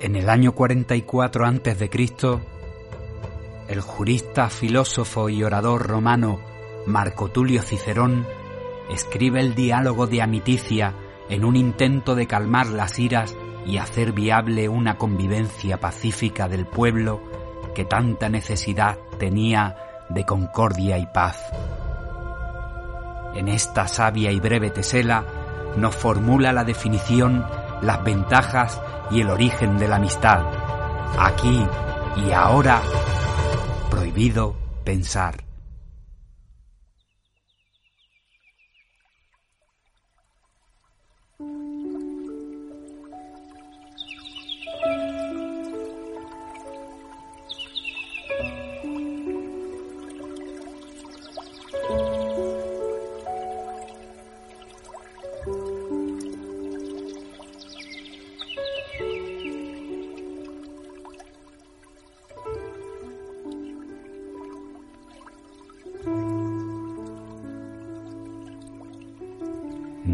En el año 44 a.C., el jurista, filósofo y orador romano Marco Tulio Cicerón escribe el diálogo de Amiticia en un intento de calmar las iras y hacer viable una convivencia pacífica del pueblo que tanta necesidad tenía de concordia y paz. En esta sabia y breve tesela nos formula la definición, las ventajas y el origen de la amistad. Aquí y ahora, prohibido pensar.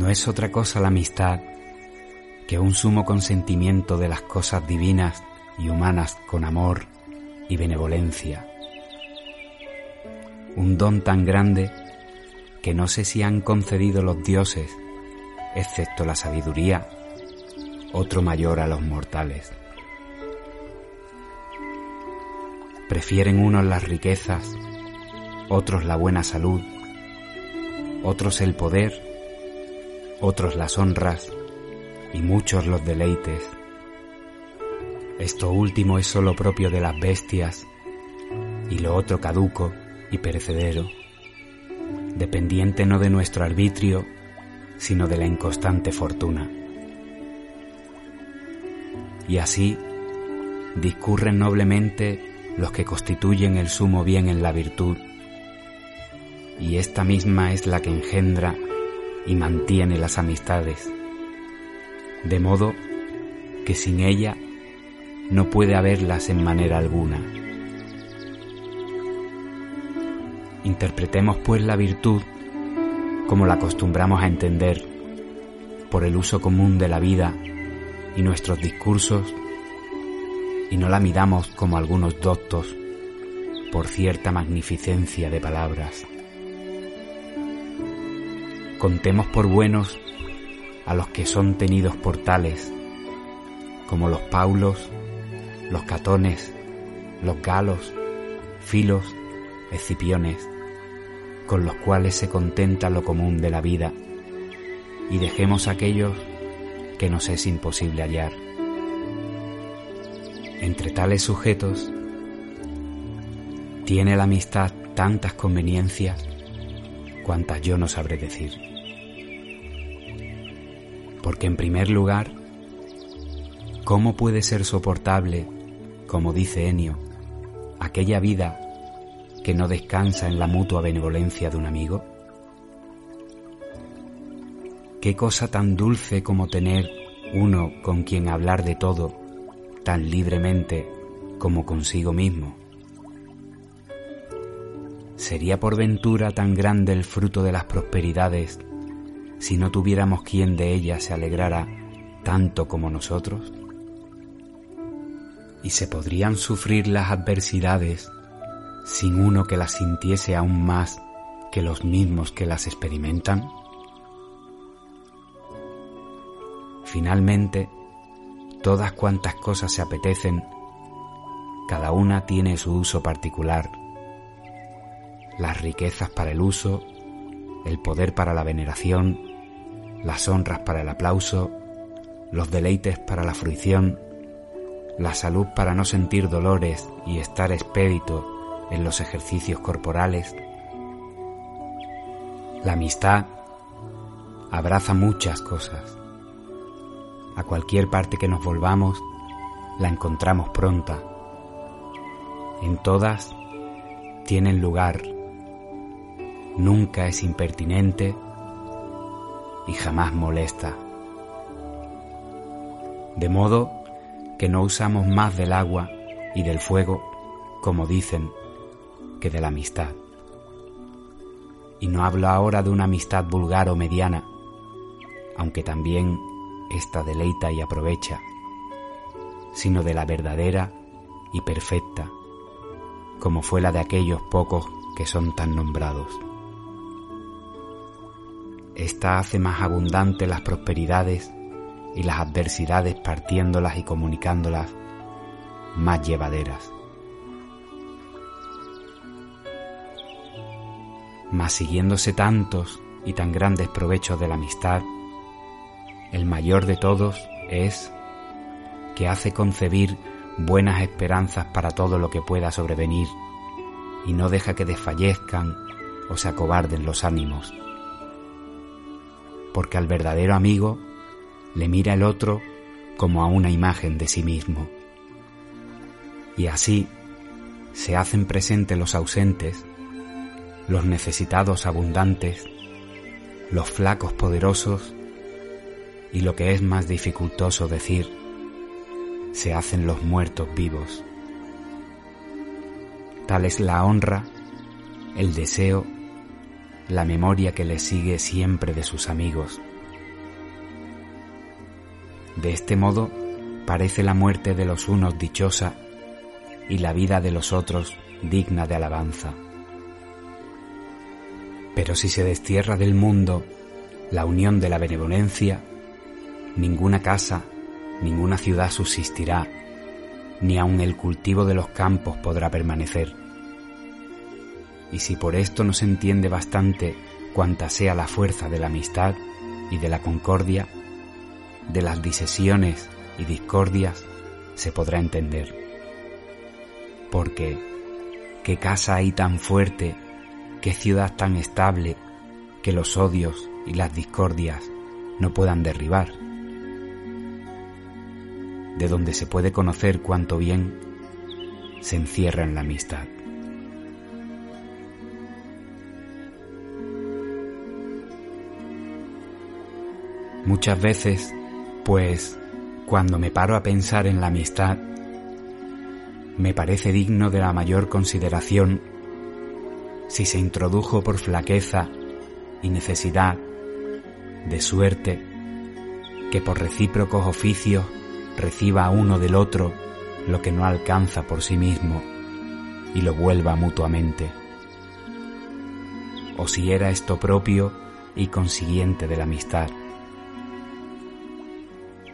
No es otra cosa la amistad que un sumo consentimiento de las cosas divinas y humanas con amor y benevolencia. Un don tan grande que no sé si han concedido los dioses, excepto la sabiduría, otro mayor a los mortales. Prefieren unos las riquezas, otros la buena salud, otros el poder otros las honras y muchos los deleites. Esto último es sólo propio de las bestias y lo otro caduco y perecedero, dependiente no de nuestro arbitrio, sino de la inconstante fortuna. Y así discurren noblemente los que constituyen el sumo bien en la virtud, y esta misma es la que engendra y mantiene las amistades, de modo que sin ella no puede haberlas en manera alguna. Interpretemos pues la virtud como la acostumbramos a entender por el uso común de la vida y nuestros discursos y no la midamos como algunos doctos por cierta magnificencia de palabras. Contemos por buenos a los que son tenidos por tales, como los Paulos, los Catones, los Galos, Filos, Escipiones, con los cuales se contenta lo común de la vida, y dejemos aquellos que nos es imposible hallar. Entre tales sujetos, tiene la amistad tantas conveniencias cuantas yo no sabré decir. Porque en primer lugar, ¿cómo puede ser soportable, como dice Enio, aquella vida que no descansa en la mutua benevolencia de un amigo? ¿Qué cosa tan dulce como tener uno con quien hablar de todo tan libremente como consigo mismo? ¿Sería por ventura tan grande el fruto de las prosperidades si no tuviéramos quien de ellas se alegrara tanto como nosotros? ¿Y se podrían sufrir las adversidades sin uno que las sintiese aún más que los mismos que las experimentan? Finalmente, todas cuantas cosas se apetecen, cada una tiene su uso particular las riquezas para el uso, el poder para la veneración, las honras para el aplauso, los deleites para la fruición, la salud para no sentir dolores y estar expedito en los ejercicios corporales. La amistad abraza muchas cosas. A cualquier parte que nos volvamos, la encontramos pronta. En todas tienen lugar nunca es impertinente y jamás molesta. De modo que no usamos más del agua y del fuego, como dicen, que de la amistad. Y no hablo ahora de una amistad vulgar o mediana, aunque también esta deleita y aprovecha, sino de la verdadera y perfecta, como fue la de aquellos pocos que son tan nombrados. Esta hace más abundantes las prosperidades y las adversidades partiéndolas y comunicándolas más llevaderas. Mas siguiéndose tantos y tan grandes provechos de la amistad, el mayor de todos es que hace concebir buenas esperanzas para todo lo que pueda sobrevenir y no deja que desfallezcan o se acobarden los ánimos. Porque al verdadero amigo le mira el otro como a una imagen de sí mismo. Y así se hacen presentes los ausentes, los necesitados abundantes, los flacos poderosos y lo que es más dificultoso decir, se hacen los muertos vivos. Tal es la honra, el deseo, la memoria que le sigue siempre de sus amigos. De este modo parece la muerte de los unos dichosa y la vida de los otros digna de alabanza. Pero si se destierra del mundo la unión de la benevolencia, ninguna casa, ninguna ciudad subsistirá, ni aun el cultivo de los campos podrá permanecer. Y si por esto no se entiende bastante cuanta sea la fuerza de la amistad y de la concordia, de las disesiones y discordias se podrá entender. Porque, ¿qué casa hay tan fuerte, qué ciudad tan estable, que los odios y las discordias no puedan derribar? de donde se puede conocer cuánto bien se encierra en la amistad. Muchas veces, pues, cuando me paro a pensar en la amistad, me parece digno de la mayor consideración si se introdujo por flaqueza y necesidad, de suerte, que por recíprocos oficios reciba uno del otro lo que no alcanza por sí mismo y lo vuelva mutuamente. O si era esto propio y consiguiente de la amistad.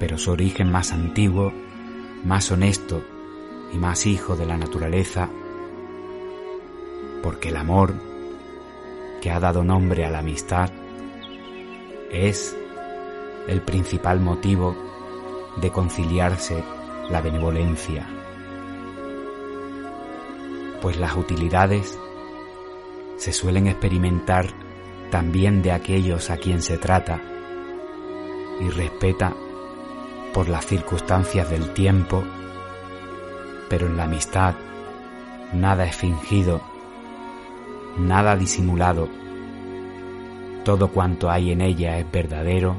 Pero su origen más antiguo, más honesto y más hijo de la naturaleza, porque el amor que ha dado nombre a la amistad es el principal motivo de conciliarse la benevolencia, pues las utilidades se suelen experimentar también de aquellos a quien se trata y respeta por las circunstancias del tiempo, pero en la amistad nada es fingido, nada disimulado, todo cuanto hay en ella es verdadero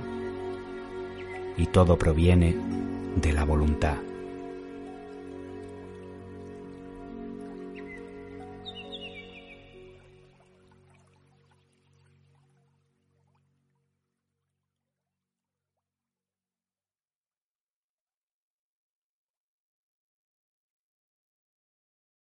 y todo proviene de la voluntad.